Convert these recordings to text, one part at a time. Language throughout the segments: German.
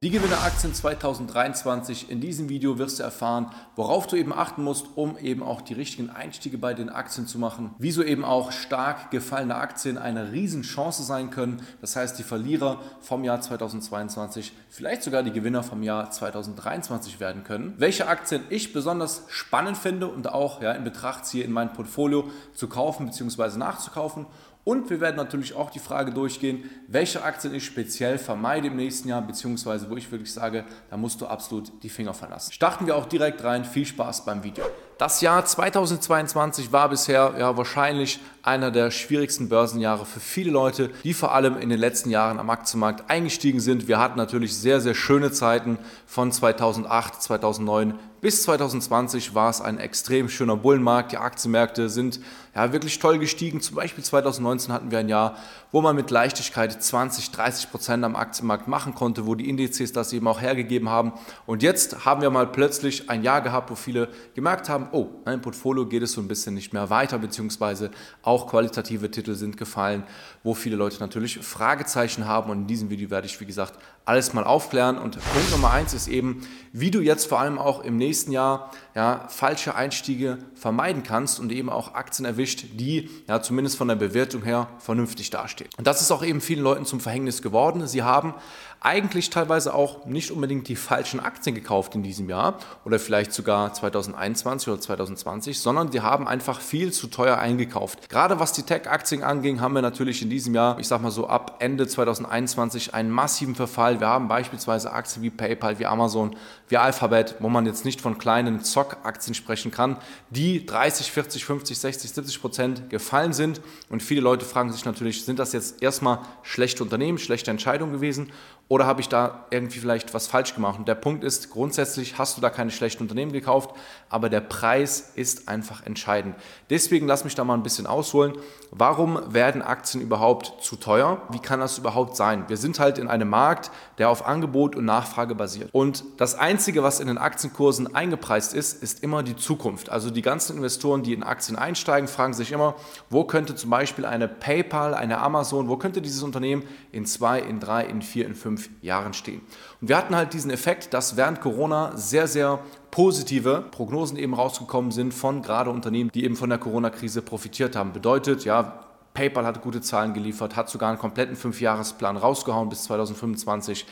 Die Gewinneraktien 2023. In diesem Video wirst du erfahren, worauf du eben achten musst, um eben auch die richtigen Einstiege bei den Aktien zu machen. Wieso eben auch stark gefallene Aktien eine Riesenchance sein können. Das heißt, die Verlierer vom Jahr 2022, vielleicht sogar die Gewinner vom Jahr 2023 werden können. Welche Aktien ich besonders spannend finde und auch ja, in Betracht ziehe, in mein Portfolio zu kaufen bzw. nachzukaufen und wir werden natürlich auch die Frage durchgehen, welche Aktien ich speziell vermeide im nächsten Jahr, beziehungsweise wo ich wirklich sage, da musst du absolut die Finger verlassen. Starten wir auch direkt rein. Viel Spaß beim Video. Das Jahr 2022 war bisher ja wahrscheinlich einer der schwierigsten Börsenjahre für viele Leute, die vor allem in den letzten Jahren am Aktienmarkt eingestiegen sind. Wir hatten natürlich sehr, sehr schöne Zeiten von 2008, 2009 bis 2020 war es ein extrem schöner Bullenmarkt. Die Aktienmärkte sind ja wirklich toll gestiegen. Zum Beispiel 2019 hatten wir ein Jahr, wo man mit Leichtigkeit 20, 30 Prozent am Aktienmarkt machen konnte, wo die Indizes das eben auch hergegeben haben. Und jetzt haben wir mal plötzlich ein Jahr gehabt, wo viele gemerkt haben, oh, im Portfolio geht es so ein bisschen nicht mehr weiter, beziehungsweise auch qualitative Titel sind gefallen, wo viele Leute natürlich Fragezeichen haben. Und in diesem Video werde ich, wie gesagt, alles mal aufklären. Und Punkt Nummer eins ist eben, wie du jetzt vor allem auch im nächsten Jahr ja, falsche Einstiege vermeiden kannst und eben auch Aktien erwischt, die ja, zumindest von der Bewertung her vernünftig dastehen. Und das ist auch eben vielen Leuten zum Verhängnis geworden. Sie haben eigentlich teilweise auch nicht unbedingt die falschen Aktien gekauft in diesem Jahr oder vielleicht sogar 2021 oder 2020, sondern sie haben einfach viel zu teuer eingekauft. Gerade was die Tech-Aktien anging, haben wir natürlich in diesem Jahr, ich sag mal so ab Ende 2021 einen massiven Verfall. Wir haben beispielsweise Aktien wie PayPal, wie Amazon, wie Alphabet, wo man jetzt nicht von kleinen Zock-Aktien sprechen kann, die 30, 40, 50, 60, 70 Prozent gefallen sind. Und viele Leute fragen sich natürlich, sind das jetzt erstmal schlechte Unternehmen, schlechte Entscheidungen gewesen oder habe ich da irgendwie vielleicht was falsch gemacht? Und der Punkt ist, grundsätzlich hast du da keine schlechten Unternehmen gekauft, aber der Preis ist einfach entscheidend. Deswegen lass mich da mal ein bisschen ausholen. Warum werden Aktien überhaupt zu teuer? Wie kann das überhaupt sein? Wir sind halt in einem Markt, der auf Angebot und Nachfrage basiert. Und das Einzige, was in den Aktienkursen eingepreist ist, ist immer die Zukunft. Also die ganzen Investoren, die in Aktien einsteigen, fragen sich immer, wo könnte zum Beispiel eine PayPal, eine Amazon, wo könnte dieses Unternehmen in zwei, in drei, in vier, in fünf Jahren stehen. Und wir hatten halt diesen Effekt, dass während Corona sehr, sehr positive Prognosen eben rausgekommen sind von gerade Unternehmen, die eben von der Corona-Krise profitiert haben. Bedeutet, ja, PayPal hat gute Zahlen geliefert, hat sogar einen kompletten Fünfjahresplan rausgehauen bis 2025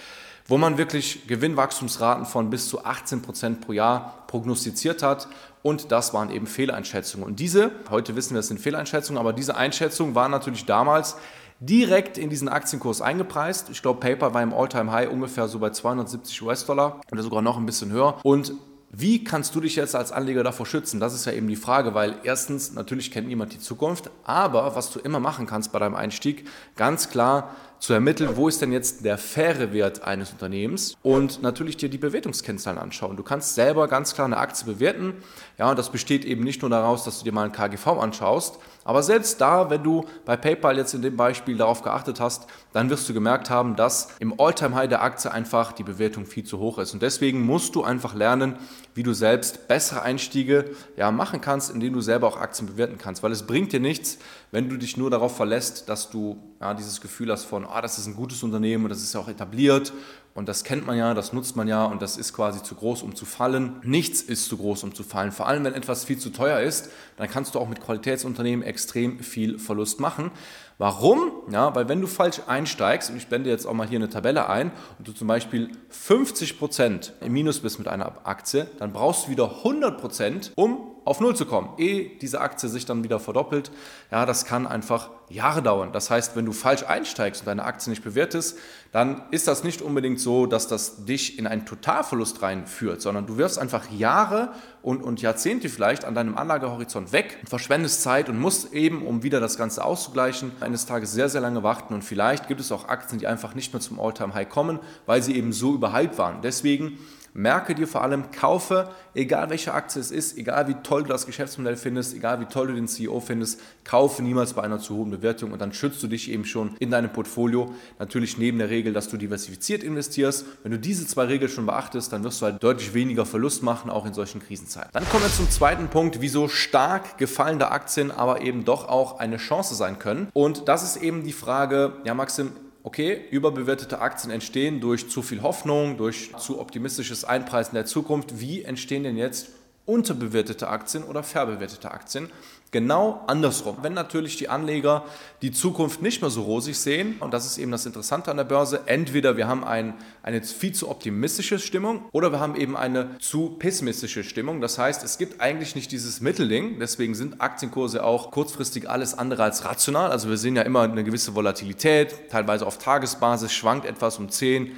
wo man wirklich Gewinnwachstumsraten von bis zu 18 Prozent pro Jahr prognostiziert hat. Und das waren eben Fehleinschätzungen. Und diese, heute wissen wir, es sind Fehleinschätzungen, aber diese Einschätzungen waren natürlich damals direkt in diesen Aktienkurs eingepreist. Ich glaube, Paper war im All-Time-High ungefähr so bei 270 US-Dollar oder sogar noch ein bisschen höher. Und wie kannst du dich jetzt als Anleger davor schützen? Das ist ja eben die Frage, weil erstens, natürlich kennt niemand die Zukunft, aber was du immer machen kannst bei deinem Einstieg, ganz klar zu ermitteln, wo ist denn jetzt der faire Wert eines Unternehmens und natürlich dir die Bewertungskennzahlen anschauen. Du kannst selber ganz klar eine Aktie bewerten. Ja, und das besteht eben nicht nur daraus, dass du dir mal ein KGV anschaust, aber selbst da, wenn du bei PayPal jetzt in dem Beispiel darauf geachtet hast, dann wirst du gemerkt haben, dass im All-Time-High der Aktie einfach die Bewertung viel zu hoch ist. Und deswegen musst du einfach lernen, wie du selbst bessere Einstiege ja, machen kannst, indem du selber auch Aktien bewerten kannst. Weil es bringt dir nichts, wenn du dich nur darauf verlässt, dass du ja, dieses Gefühl hast von, ah, das ist ein gutes Unternehmen und das ist ja auch etabliert und das kennt man ja, das nutzt man ja und das ist quasi zu groß, um zu fallen. Nichts ist zu groß, um zu fallen. Vor allem, wenn etwas viel zu teuer ist, dann kannst du auch mit Qualitätsunternehmen extrem viel Verlust machen. Warum? Ja, weil wenn du falsch einsteigst, und ich blende jetzt auch mal hier eine Tabelle ein, und du zum Beispiel 50% im Minus bist mit einer Aktie, dann brauchst du wieder 100%, um auf Null zu kommen, ehe diese Aktie sich dann wieder verdoppelt. Ja, das kann einfach Jahre dauern. Das heißt, wenn du falsch einsteigst und deine Aktie nicht bewertest, dann ist das nicht unbedingt so, dass das dich in einen Totalverlust reinführt, sondern du wirfst einfach Jahre und, und Jahrzehnte vielleicht an deinem Anlagehorizont weg und verschwendest Zeit und musst eben, um wieder das Ganze auszugleichen, eines Tages sehr, sehr lange warten und vielleicht gibt es auch Aktien, die einfach nicht mehr zum All-Time-High kommen, weil sie eben so überhyped waren. Deswegen merke dir vor allem, kaufe, egal welche Aktie es ist, egal wie toll du das Geschäftsmodell findest, egal wie toll du den CEO findest, kaufe niemals bei einer zu hohen Bewertung und dann schützt du dich eben schon in deinem Portfolio. Natürlich neben der Regel, dass du diversifiziert investierst. Wenn du diese zwei Regeln schon beachtest, dann wirst du halt deutlich weniger Verlust machen, auch in solchen Krisenzeiten. Dann kommen wir zum zweiten Punkt, wieso stark gefallene Aktien aber eben doch auch eine Chance sein können. Und das ist eben die Frage, ja Maxim, okay, überbewertete Aktien entstehen durch zu viel Hoffnung, durch zu optimistisches Einpreisen der Zukunft. Wie entstehen denn jetzt unterbewertete Aktien oder verbewertete Aktien? Genau andersrum. Wenn natürlich die Anleger die Zukunft nicht mehr so rosig sehen, und das ist eben das Interessante an der Börse, entweder wir haben ein, eine viel zu optimistische Stimmung oder wir haben eben eine zu pessimistische Stimmung. Das heißt, es gibt eigentlich nicht dieses Mittelding. Deswegen sind Aktienkurse auch kurzfristig alles andere als rational. Also wir sehen ja immer eine gewisse Volatilität, teilweise auf Tagesbasis schwankt etwas um 10%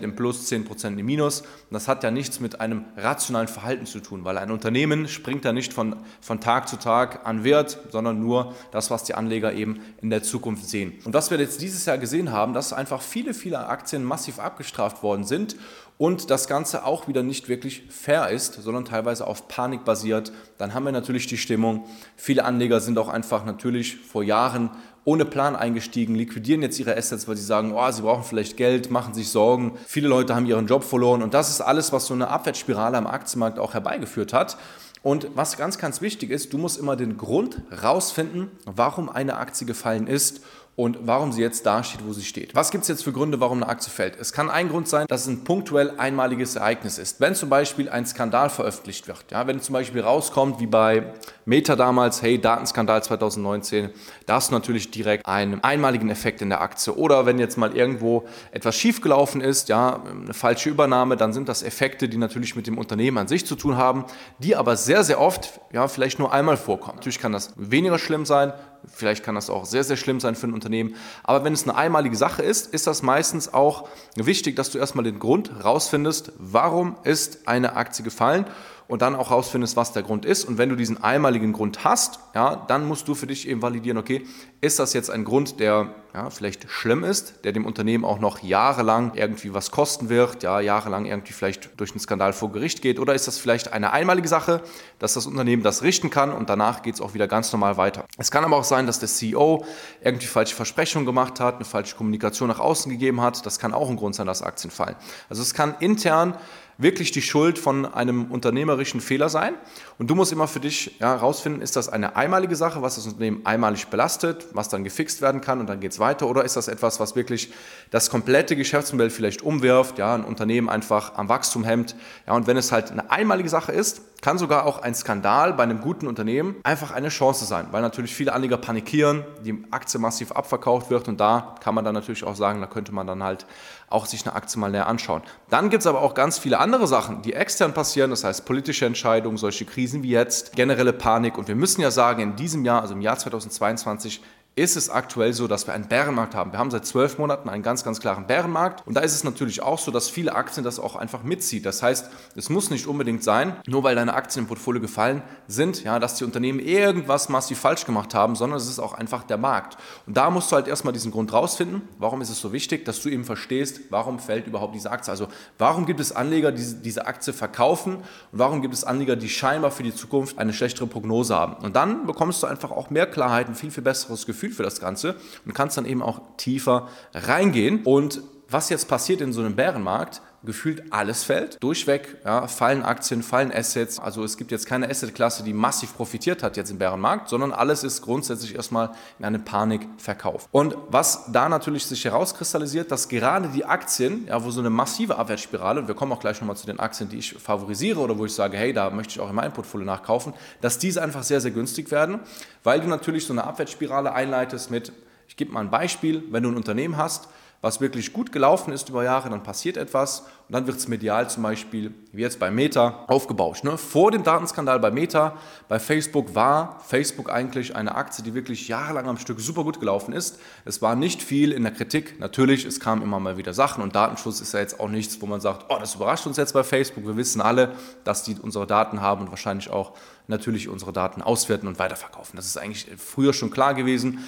im Plus, 10% im Minus. Und das hat ja nichts mit einem rationalen Verhalten zu tun, weil ein Unternehmen springt da nicht von, von Tag zu Tag an Wert, sondern nur das, was die Anleger eben in der Zukunft sehen. Und was wir jetzt dieses Jahr gesehen haben, dass einfach viele, viele Aktien massiv abgestraft worden sind und das Ganze auch wieder nicht wirklich fair ist, sondern teilweise auf Panik basiert, dann haben wir natürlich die Stimmung. Viele Anleger sind auch einfach natürlich vor Jahren ohne Plan eingestiegen, liquidieren jetzt ihre Assets, weil sie sagen, oh, sie brauchen vielleicht Geld, machen sich Sorgen. Viele Leute haben ihren Job verloren und das ist alles, was so eine Abwärtsspirale am Aktienmarkt auch herbeigeführt hat. Und was ganz, ganz wichtig ist, du musst immer den Grund rausfinden, warum eine Aktie gefallen ist und warum sie jetzt da steht, wo sie steht. Was gibt es jetzt für Gründe, warum eine Aktie fällt? Es kann ein Grund sein, dass es ein punktuell einmaliges Ereignis ist. Wenn zum Beispiel ein Skandal veröffentlicht wird, ja, wenn zum Beispiel rauskommt, wie bei Meta damals, hey, Datenskandal 2019, da hast du natürlich direkt einen einmaligen Effekt in der Aktie. Oder wenn jetzt mal irgendwo etwas schiefgelaufen ist, ja, eine falsche Übernahme, dann sind das Effekte, die natürlich mit dem Unternehmen an sich zu tun haben, die aber sehr, sehr oft, ja, vielleicht nur einmal vorkommen. Natürlich kann das weniger schlimm sein, Vielleicht kann das auch sehr, sehr schlimm sein für ein Unternehmen. Aber wenn es eine einmalige Sache ist, ist das meistens auch wichtig, dass du erstmal den Grund rausfindest, warum ist eine Aktie gefallen und dann auch rausfindest, was der Grund ist. Und wenn du diesen einmaligen Grund hast, ja, dann musst du für dich eben validieren, okay, ist das jetzt ein Grund, der ja, vielleicht schlimm ist, der dem Unternehmen auch noch jahrelang irgendwie was kosten wird, ja, jahrelang irgendwie vielleicht durch einen Skandal vor Gericht geht, oder ist das vielleicht eine einmalige Sache, dass das Unternehmen das richten kann und danach geht es auch wieder ganz normal weiter. Es kann aber auch sein, dass der CEO irgendwie falsche Versprechungen gemacht hat, eine falsche Kommunikation nach außen gegeben hat. Das kann auch ein Grund sein, dass Aktien fallen. Also es kann intern wirklich die Schuld von einem unternehmerischen Fehler sein. Und du musst immer für dich herausfinden, ja, ist das eine einmalige Sache, was das Unternehmen einmalig belastet, was dann gefixt werden kann und dann geht es weiter, oder ist das etwas, was wirklich das komplette Geschäftsmodell vielleicht umwirft, ja, ein Unternehmen einfach am Wachstum hemmt. Ja, und wenn es halt eine einmalige Sache ist, kann sogar auch ein Skandal bei einem guten Unternehmen einfach eine Chance sein, weil natürlich viele Anleger panikieren, die Aktie massiv abverkauft wird und da kann man dann natürlich auch sagen, da könnte man dann halt auch sich eine Aktie mal näher anschauen. Dann gibt es aber auch ganz viele andere Sachen, die extern passieren, das heißt politische Entscheidungen, solche Krisen wie jetzt, generelle Panik und wir müssen ja sagen, in diesem Jahr, also im Jahr 2022, ist es aktuell so, dass wir einen Bärenmarkt haben. Wir haben seit zwölf Monaten einen ganz, ganz klaren Bärenmarkt. Und da ist es natürlich auch so, dass viele Aktien das auch einfach mitzieht. Das heißt, es muss nicht unbedingt sein, nur weil deine Aktien im Portfolio gefallen sind, ja, dass die Unternehmen irgendwas massiv falsch gemacht haben, sondern es ist auch einfach der Markt. Und da musst du halt erstmal diesen Grund rausfinden. Warum ist es so wichtig, dass du eben verstehst, warum fällt überhaupt diese Aktie? Also, warum gibt es Anleger, die diese Aktie verkaufen? Und warum gibt es Anleger, die scheinbar für die Zukunft eine schlechtere Prognose haben? Und dann bekommst du einfach auch mehr Klarheit, ein viel, viel besseres Gefühl Gefühl für das Ganze und kannst dann eben auch tiefer reingehen. Und was jetzt passiert in so einem Bärenmarkt, gefühlt alles fällt. Durchweg ja, fallen Aktien, fallen Assets. Also es gibt jetzt keine Assetklasse, die massiv profitiert hat jetzt im Bärenmarkt, sondern alles ist grundsätzlich erstmal in eine Panik verkauft. Und was da natürlich sich herauskristallisiert, dass gerade die Aktien, ja, wo so eine massive Abwärtsspirale, und wir kommen auch gleich nochmal zu den Aktien, die ich favorisiere oder wo ich sage, hey, da möchte ich auch in meinem Portfolio nachkaufen, dass diese einfach sehr, sehr günstig werden, weil du natürlich so eine Abwärtsspirale einleitest mit, ich gebe mal ein Beispiel, wenn du ein Unternehmen hast, was wirklich gut gelaufen ist über Jahre, dann passiert etwas und dann wird es medial zum Beispiel, wie jetzt bei Meta, aufgebauscht. Ne? Vor dem Datenskandal bei Meta, bei Facebook war Facebook eigentlich eine Aktie, die wirklich jahrelang am Stück super gut gelaufen ist. Es war nicht viel in der Kritik. Natürlich, es kamen immer mal wieder Sachen und Datenschutz ist ja jetzt auch nichts, wo man sagt, oh, das überrascht uns jetzt bei Facebook. Wir wissen alle, dass die unsere Daten haben und wahrscheinlich auch natürlich unsere Daten auswerten und weiterverkaufen. Das ist eigentlich früher schon klar gewesen.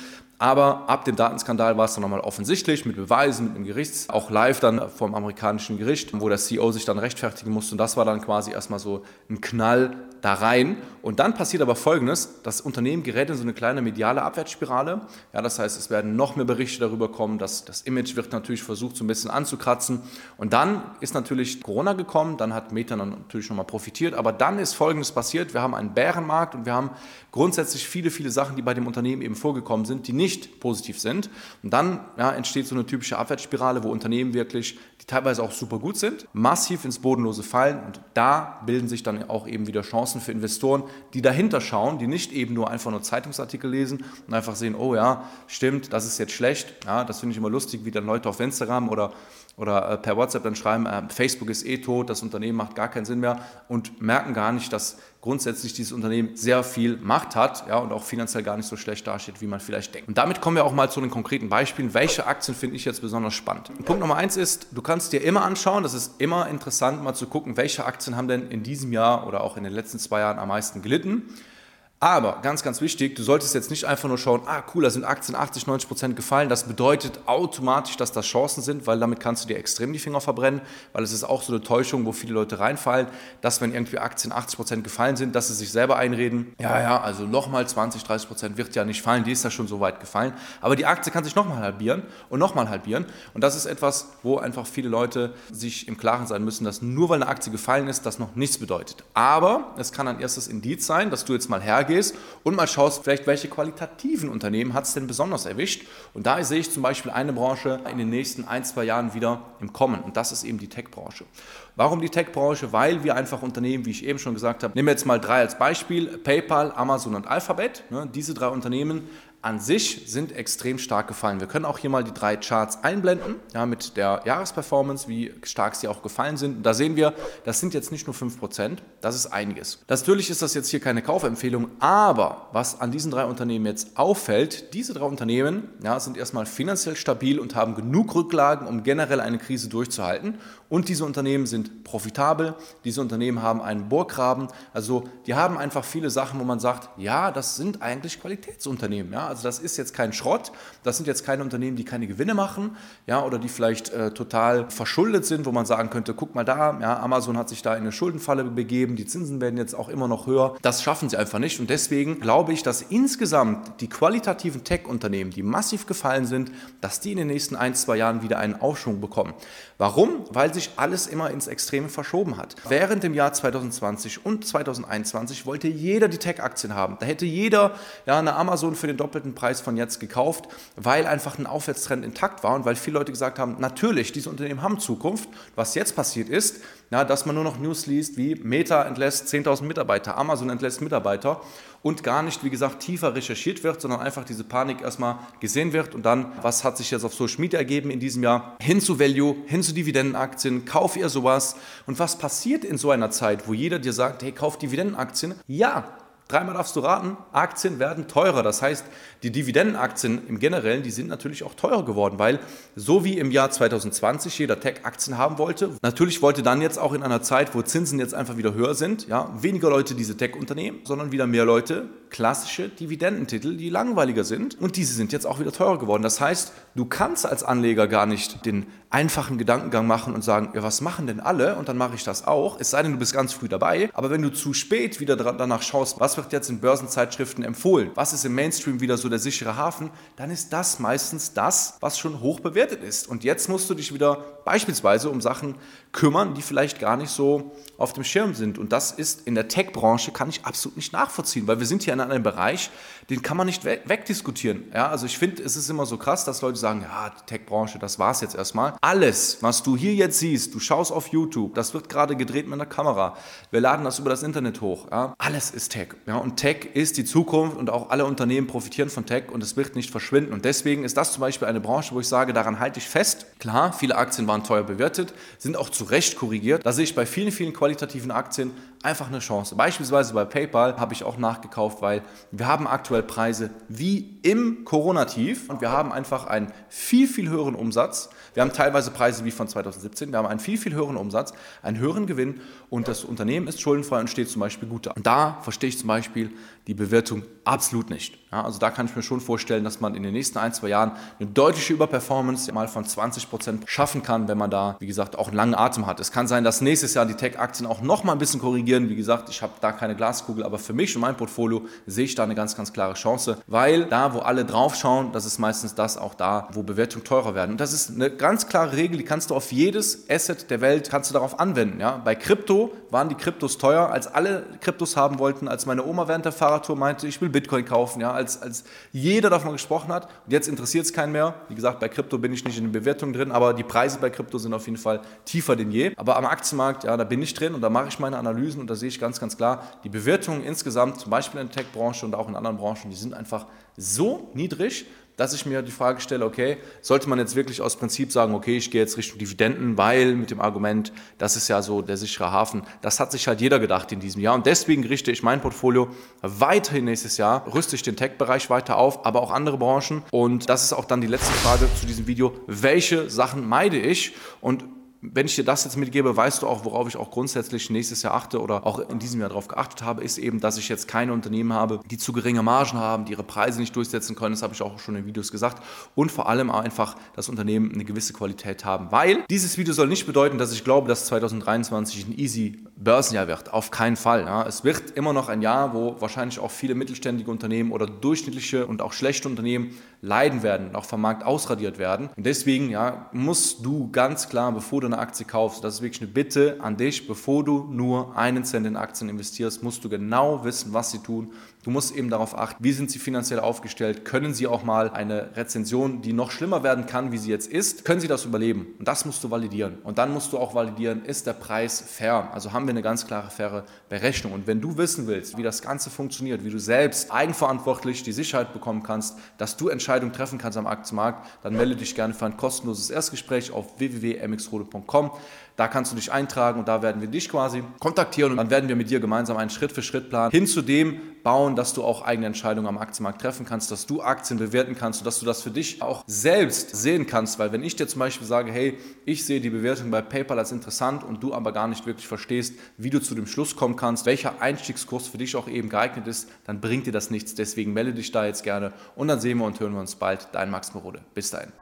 Aber ab dem Datenskandal war es dann nochmal offensichtlich mit Beweisen, mit dem Gerichts, auch live dann vom amerikanischen Gericht, wo der CEO sich dann rechtfertigen musste. Und das war dann quasi erstmal so ein Knall da rein. Und dann passiert aber Folgendes, das Unternehmen gerät in so eine kleine mediale Abwärtsspirale. Ja, das heißt, es werden noch mehr Berichte darüber kommen, dass das Image wird natürlich versucht, so ein bisschen anzukratzen. Und dann ist natürlich Corona gekommen, dann hat Meta natürlich nochmal profitiert. Aber dann ist Folgendes passiert, wir haben einen Bärenmarkt und wir haben grundsätzlich viele, viele Sachen, die bei dem Unternehmen eben vorgekommen sind, die nicht positiv sind. Und dann ja, entsteht so eine typische Abwärtsspirale, wo Unternehmen wirklich, die teilweise auch super gut sind, massiv ins Bodenlose fallen. Und da bilden sich dann auch eben wieder Chancen Chancen für Investoren, die dahinter schauen, die nicht eben nur einfach nur Zeitungsartikel lesen und einfach sehen, oh ja, stimmt, das ist jetzt schlecht. Ja, das finde ich immer lustig, wie dann Leute auf Instagram oder, oder äh, per WhatsApp dann schreiben, äh, Facebook ist eh tot, das Unternehmen macht gar keinen Sinn mehr und merken gar nicht, dass grundsätzlich dieses Unternehmen sehr viel Macht hat ja, und auch finanziell gar nicht so schlecht dasteht, wie man vielleicht denkt. Und damit kommen wir auch mal zu den konkreten Beispielen. Welche Aktien finde ich jetzt besonders spannend? Punkt Nummer eins ist, du kannst dir immer anschauen, das ist immer interessant, mal zu gucken, welche Aktien haben denn in diesem Jahr oder auch in den letzten zwei Jahren am meisten gelitten. Aber ganz, ganz wichtig, du solltest jetzt nicht einfach nur schauen, ah cool, da sind Aktien 80, 90 Prozent gefallen. Das bedeutet automatisch, dass das Chancen sind, weil damit kannst du dir extrem die Finger verbrennen, weil es ist auch so eine Täuschung, wo viele Leute reinfallen, dass wenn irgendwie Aktien 80 Prozent gefallen sind, dass sie sich selber einreden, ja, ja, also nochmal 20, 30 Prozent wird ja nicht fallen, die ist ja schon so weit gefallen. Aber die Aktie kann sich nochmal halbieren und nochmal halbieren. Und das ist etwas, wo einfach viele Leute sich im Klaren sein müssen, dass nur weil eine Aktie gefallen ist, das noch nichts bedeutet. Aber es kann ein erstes Indiz sein, dass du jetzt mal hergehst, gehst und mal schaust, vielleicht welche qualitativen Unternehmen hat es denn besonders erwischt. Und da sehe ich zum Beispiel eine Branche in den nächsten ein, zwei Jahren wieder im Kommen. Und das ist eben die Tech-Branche. Warum die Tech-Branche? Weil wir einfach Unternehmen, wie ich eben schon gesagt habe, nehmen wir jetzt mal drei als Beispiel, PayPal, Amazon und Alphabet. Ne, diese drei Unternehmen an sich sind extrem stark gefallen. Wir können auch hier mal die drei Charts einblenden, ja, mit der Jahresperformance, wie stark sie auch gefallen sind. Und da sehen wir, das sind jetzt nicht nur 5%, das ist einiges. Natürlich ist das jetzt hier keine Kaufempfehlung, aber was an diesen drei Unternehmen jetzt auffällt, diese drei Unternehmen ja, sind erstmal finanziell stabil und haben genug Rücklagen, um generell eine Krise durchzuhalten. Und diese Unternehmen sind profitabel, diese Unternehmen haben einen Burggraben, also die haben einfach viele Sachen, wo man sagt, ja, das sind eigentlich Qualitätsunternehmen. Ja? Also das ist jetzt kein Schrott, das sind jetzt keine Unternehmen, die keine Gewinne machen, ja, oder die vielleicht äh, total verschuldet sind, wo man sagen könnte, guck mal da, ja, Amazon hat sich da in eine Schuldenfalle begeben, die Zinsen werden jetzt auch immer noch höher. Das schaffen sie einfach nicht und deswegen glaube ich, dass insgesamt die qualitativen Tech-Unternehmen, die massiv gefallen sind, dass die in den nächsten ein, zwei Jahren wieder einen Aufschwung bekommen. Warum? Weil sich alles immer ins Extreme verschoben hat. Während dem Jahr 2020 und 2021 wollte jeder die Tech-Aktien haben. Da hätte jeder ja, eine Amazon für den doppelten doppelten Preis von jetzt gekauft, weil einfach ein Aufwärtstrend intakt war und weil viele Leute gesagt haben, natürlich, diese Unternehmen haben Zukunft. Was jetzt passiert ist, ja, dass man nur noch News liest wie Meta entlässt 10.000 Mitarbeiter, Amazon entlässt Mitarbeiter und gar nicht, wie gesagt, tiefer recherchiert wird, sondern einfach diese Panik erstmal gesehen wird und dann, was hat sich jetzt auf Social Media ergeben in diesem Jahr, hin zu Value, hin zu Dividendenaktien, kauf ihr sowas und was passiert in so einer Zeit, wo jeder dir sagt, hey, kauf Dividendenaktien? Ja, Dreimal darfst du raten, Aktien werden teurer. Das heißt, die Dividendenaktien im Generellen, die sind natürlich auch teurer geworden, weil so wie im Jahr 2020 jeder Tech Aktien haben wollte, natürlich wollte dann jetzt auch in einer Zeit, wo Zinsen jetzt einfach wieder höher sind, ja, weniger Leute diese Tech-Unternehmen, sondern wieder mehr Leute klassische Dividendentitel, die langweiliger sind und diese sind jetzt auch wieder teurer geworden. Das heißt, du kannst als Anleger gar nicht den einfachen Gedankengang machen und sagen, ja, was machen denn alle? Und dann mache ich das auch. Es sei denn, du bist ganz früh dabei. Aber wenn du zu spät wieder danach schaust, was wird jetzt in Börsenzeitschriften empfohlen, was ist im Mainstream wieder so der sichere Hafen, dann ist das meistens das, was schon hoch bewertet ist. Und jetzt musst du dich wieder beispielsweise um Sachen kümmern, die vielleicht gar nicht so auf dem Schirm sind. Und das ist in der Tech-Branche, kann ich absolut nicht nachvollziehen, weil wir sind hier in einem Bereich, den kann man nicht wegdiskutieren. Ja, also ich finde, es ist immer so krass, dass Leute sagen, ja, Tech-Branche, das war es jetzt erstmal. Alles, was du hier jetzt siehst, du schaust auf YouTube, das wird gerade gedreht mit einer Kamera, wir laden das über das Internet hoch. Ja, alles ist Tech. Ja, und Tech ist die Zukunft und auch alle Unternehmen profitieren von Tech und es wird nicht verschwinden. Und deswegen ist das zum Beispiel eine Branche, wo ich sage, daran halte ich fest. Klar, viele Aktien waren teuer bewertet, sind auch zu Recht korrigiert. Da sehe ich bei vielen, vielen qualitativen Aktien einfach eine Chance. Beispielsweise bei PayPal habe ich auch nachgekauft, weil wir haben aktuell Preise wie im Corona-Tief und wir haben einfach einen viel, viel höheren Umsatz. Wir haben teilweise teilweise Preise wie von 2017. Wir haben einen viel, viel höheren Umsatz, einen höheren Gewinn und das Unternehmen ist schuldenfrei und steht zum Beispiel gut da. Und da verstehe ich zum Beispiel die Bewertung absolut nicht. Ja, also da kann ich mir schon vorstellen, dass man in den nächsten ein, zwei Jahren eine deutliche Überperformance mal von 20 Prozent schaffen kann, wenn man da, wie gesagt, auch einen langen Atem hat. Es kann sein, dass nächstes Jahr die Tech-Aktien auch noch mal ein bisschen korrigieren. Wie gesagt, ich habe da keine Glaskugel, aber für mich und mein Portfolio sehe ich da eine ganz, ganz klare Chance, weil da, wo alle drauf schauen, das ist meistens das auch da, wo Bewertungen teurer werden. Und das ist eine ganz klare Regel, die kannst du auf jedes Asset der Welt, kannst du darauf anwenden. Ja? Bei Krypto waren die Kryptos teuer, als alle Kryptos haben wollten, als meine Oma während der Fahrradtour meinte, ich will Bitcoin kaufen, ja? Als, als jeder davon gesprochen hat. Und jetzt interessiert es keinen mehr. Wie gesagt, bei Krypto bin ich nicht in den Bewertungen drin, aber die Preise bei Krypto sind auf jeden Fall tiefer denn je. Aber am Aktienmarkt, ja, da bin ich drin und da mache ich meine Analysen und da sehe ich ganz, ganz klar, die Bewertungen insgesamt, zum Beispiel in der Tech-Branche und auch in anderen Branchen, die sind einfach so niedrig, dass ich mir die Frage stelle, okay, sollte man jetzt wirklich aus Prinzip sagen, okay, ich gehe jetzt Richtung Dividenden, weil mit dem Argument, das ist ja so der sichere Hafen, das hat sich halt jeder gedacht in diesem Jahr. Und deswegen richte ich mein Portfolio weiterhin nächstes Jahr, rüste ich den Tech-Bereich weiter auf, aber auch andere Branchen. Und das ist auch dann die letzte Frage zu diesem Video, welche Sachen meide ich? Und wenn ich dir das jetzt mitgebe, weißt du auch, worauf ich auch grundsätzlich nächstes Jahr achte oder auch in diesem Jahr darauf geachtet habe, ist eben, dass ich jetzt keine Unternehmen habe, die zu geringe Margen haben, die ihre Preise nicht durchsetzen können. Das habe ich auch schon in Videos gesagt. Und vor allem einfach, dass Unternehmen eine gewisse Qualität haben. Weil dieses Video soll nicht bedeuten, dass ich glaube, dass 2023 ein easy Börsenjahr wird. Auf keinen Fall. Ja. Es wird immer noch ein Jahr, wo wahrscheinlich auch viele mittelständige Unternehmen oder durchschnittliche und auch schlechte Unternehmen leiden werden und auch vom Markt ausradiert werden. Und deswegen ja, musst du ganz klar, bevor du eine Aktie kaufst, das ist wirklich eine Bitte an dich, bevor du nur einen Cent in Aktien investierst, musst du genau wissen, was sie tun. Du musst eben darauf achten, wie sind sie finanziell aufgestellt, können sie auch mal eine Rezension, die noch schlimmer werden kann, wie sie jetzt ist, können sie das überleben? Und das musst du validieren. Und dann musst du auch validieren, ist der Preis fair? Also haben wir eine ganz klare, faire Berechnung. Und wenn du wissen willst, wie das Ganze funktioniert, wie du selbst eigenverantwortlich die Sicherheit bekommen kannst, dass du Entscheidungen treffen kannst am Aktienmarkt, dann melde dich gerne für ein kostenloses Erstgespräch auf www.mxrode.com. Da kannst du dich eintragen und da werden wir dich quasi kontaktieren und dann werden wir mit dir gemeinsam einen Schritt-für-Schritt-Plan hin zu dem bauen, dass du auch eigene Entscheidungen am Aktienmarkt treffen kannst, dass du Aktien bewerten kannst und dass du das für dich auch selbst sehen kannst. Weil wenn ich dir zum Beispiel sage, hey, ich sehe die Bewertung bei PayPal als interessant und du aber gar nicht wirklich verstehst, wie du zu dem Schluss kommen kannst, welcher Einstiegskurs für dich auch eben geeignet ist, dann bringt dir das nichts. Deswegen melde dich da jetzt gerne und dann sehen wir und hören wir uns bald. Dein Max Morode. Bis dahin.